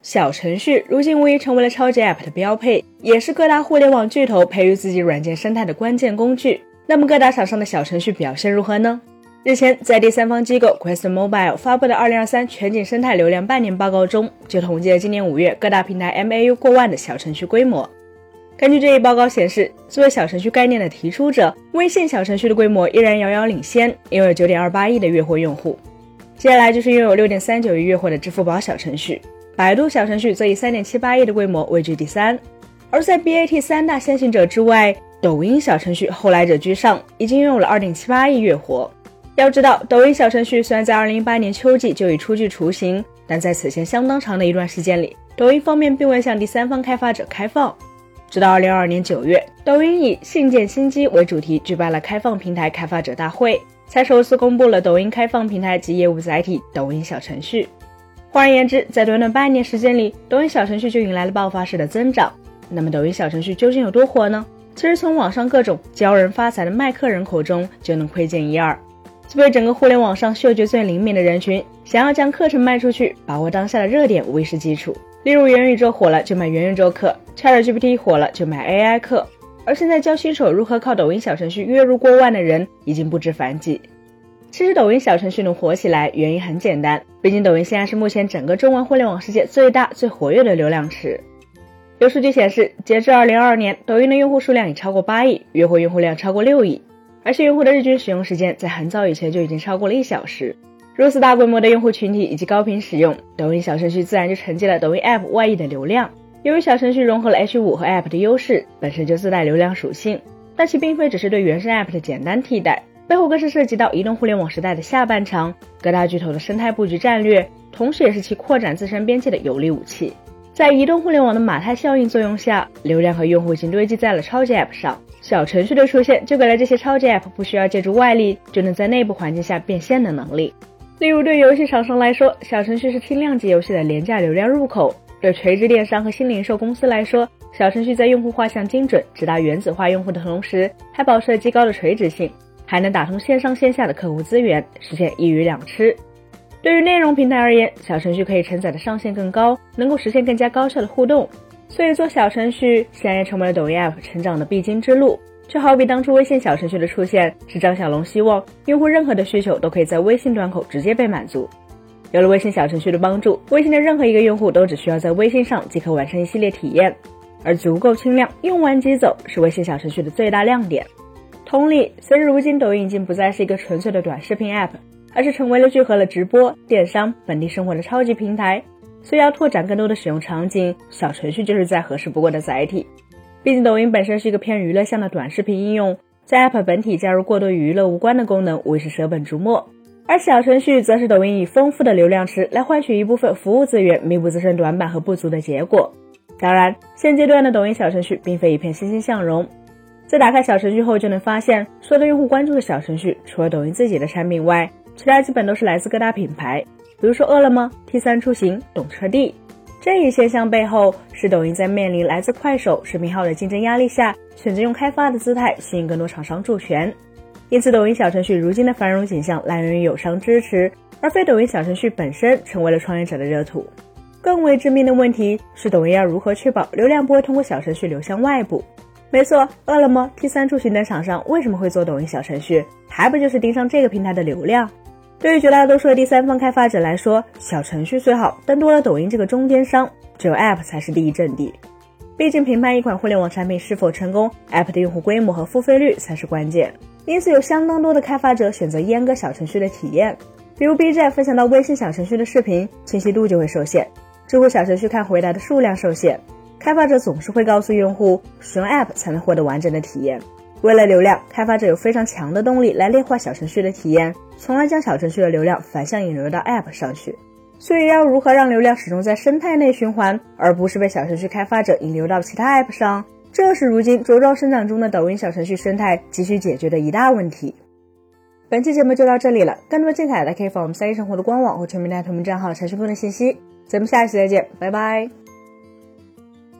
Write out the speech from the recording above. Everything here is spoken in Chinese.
小程序如今无疑成为了超级 App 的标配，也是各大互联网巨头培育自己软件生态的关键工具。那么各大厂商的小程序表现如何呢？日前，在第三方机构 Quest Mobile 发布的2023全景生态流量半年报告中，就统计了今年五月各大平台 MAU 过万的小程序规模。根据这一报告显示，作为小程序概念的提出者，微信小程序的规模依然遥遥领先，拥有9.28亿的月活用户。接下来就是拥有6.39亿月活的支付宝小程序。百度小程序则以三点七八亿的规模位居第三，而在 BAT 三大先行者之外，抖音小程序后来者居上，已经拥有了二点七八亿月活。要知道，抖音小程序虽然在二零一八年秋季就已初具雏形，但在此前相当长的一段时间里，抖音方面并未向第三方开发者开放。直到二零二二年九月，抖音以“信建新机”为主题举办了开放平台开发者大会，才首次公布了抖音开放平台及业务载体——抖音小程序。换而言之，在短短半年时间里，抖音小程序就迎来了爆发式的增长。那么，抖音小程序究竟有多火呢？其实从网上各种教人发财的卖课人口中就能窥见一二。作为整个互联网上嗅觉最灵敏的人群，想要将课程卖出去，把握当下的热点无疑是基础。例如，元宇宙火了就买元宇宙课，ChatGPT 火了就买 AI 课。而现在教新手如何靠抖音小程序月入过万的人已经不知凡几。其实抖音小程序能火起来，原因很简单，毕竟抖音现在是目前整个中文互联网世界最大、最活跃的流量池。有数据显示，截至二零二二年，抖音的用户数量已超过八亿，月活用户量超过六亿，而且用户的日均使用时间在很早以前就已经超过了一小时。如此大规模的用户群体以及高频使用，抖音小程序自然就承接了抖音 App 外溢的流量。由于小程序融合了 H5 和 App 的优势，本身就自带流量属性，但其并非只是对原生 App 的简单替代。背后更是涉及到移动互联网时代的下半场，各大巨头的生态布局战略，同时也是其扩展自身边界的有力武器。在移动互联网的马太效应作用下，流量和用户已经堆积在了超级 App 上，小程序的出现就给了这些超级 App 不需要借助外力就能在内部环境下变现的能力。例如，对游戏厂商来说，小程序是轻量级游戏的廉价流量入口；对垂直电商和新零售公司来说，小程序在用户画像精准、直达原子化用户的同时，还保持了极高的垂直性。还能打通线上线下的客户资源，实现一鱼两吃。对于内容平台而言，小程序可以承载的上限更高，能够实现更加高效的互动。所以做小程序显然成为了抖音 App 成长的必经之路。就好比当初微信小程序的出现，是张小龙希望用户任何的需求都可以在微信端口直接被满足。有了微信小程序的帮助，微信的任何一个用户都只需要在微信上即可完成一系列体验，而足够轻量，用完即走，是微信小程序的最大亮点。同理，随着如今抖音已经不再是一个纯粹的短视频 App，而是成为了聚合了直播、电商、本地生活的超级平台，所以要拓展更多的使用场景，小程序就是再合适不过的载体。毕竟抖音本身是一个偏娱乐向的短视频应用，在 App 本体加入过多与娱乐无关的功能，无疑是舍本逐末。而小程序则是抖音以丰富的流量池来换取一部分服务资源，弥补自身短板和不足的结果。当然，现阶段的抖音小程序并非一片欣欣向荣。在打开小程序后，就能发现所有的用户关注的小程序，除了抖音自己的产品外，其他基本都是来自各大品牌，比如说饿了么、T 三出行、懂车帝。这一现象背后，是抖音在面临来自快手、视频号的竞争压力下，选择用开发的姿态吸引更多厂商助权。因此，抖音小程序如今的繁荣景象来源于友商支持，而非抖音小程序本身成为了创业者的热土。更为致命的问题是，抖音要如何确保流量不会通过小程序流向外部？没错，饿了么、T 三出行等厂商为什么会做抖音小程序？还不就是盯上这个平台的流量？对于绝大多数的第三方开发者来说，小程序虽好，但多了抖音这个中间商，只有 App 才是第一阵地。毕竟评判一款互联网产品是否成功，App 的用户规模和付费率才是关键。因此，有相当多的开发者选择阉割小程序的体验，比如 B 站分享到微信小程序的视频，清晰度就会受限；知乎小程序看回答的数量受限。开发者总是会告诉用户，使用 App 才能获得完整的体验。为了流量，开发者有非常强的动力来劣化小程序的体验，从而将小程序的流量反向引流到 App 上去。所以，要如何让流量始终在生态内循环，而不是被小程序开发者引流到其他 App 上，这是如今茁壮生长中的抖音小程序生态急需解决的一大问题。本期节目就到这里了，更多精彩的可以访问我们三一生活的官网或全民大同名账号查询更多信息。咱们下期再见，拜拜。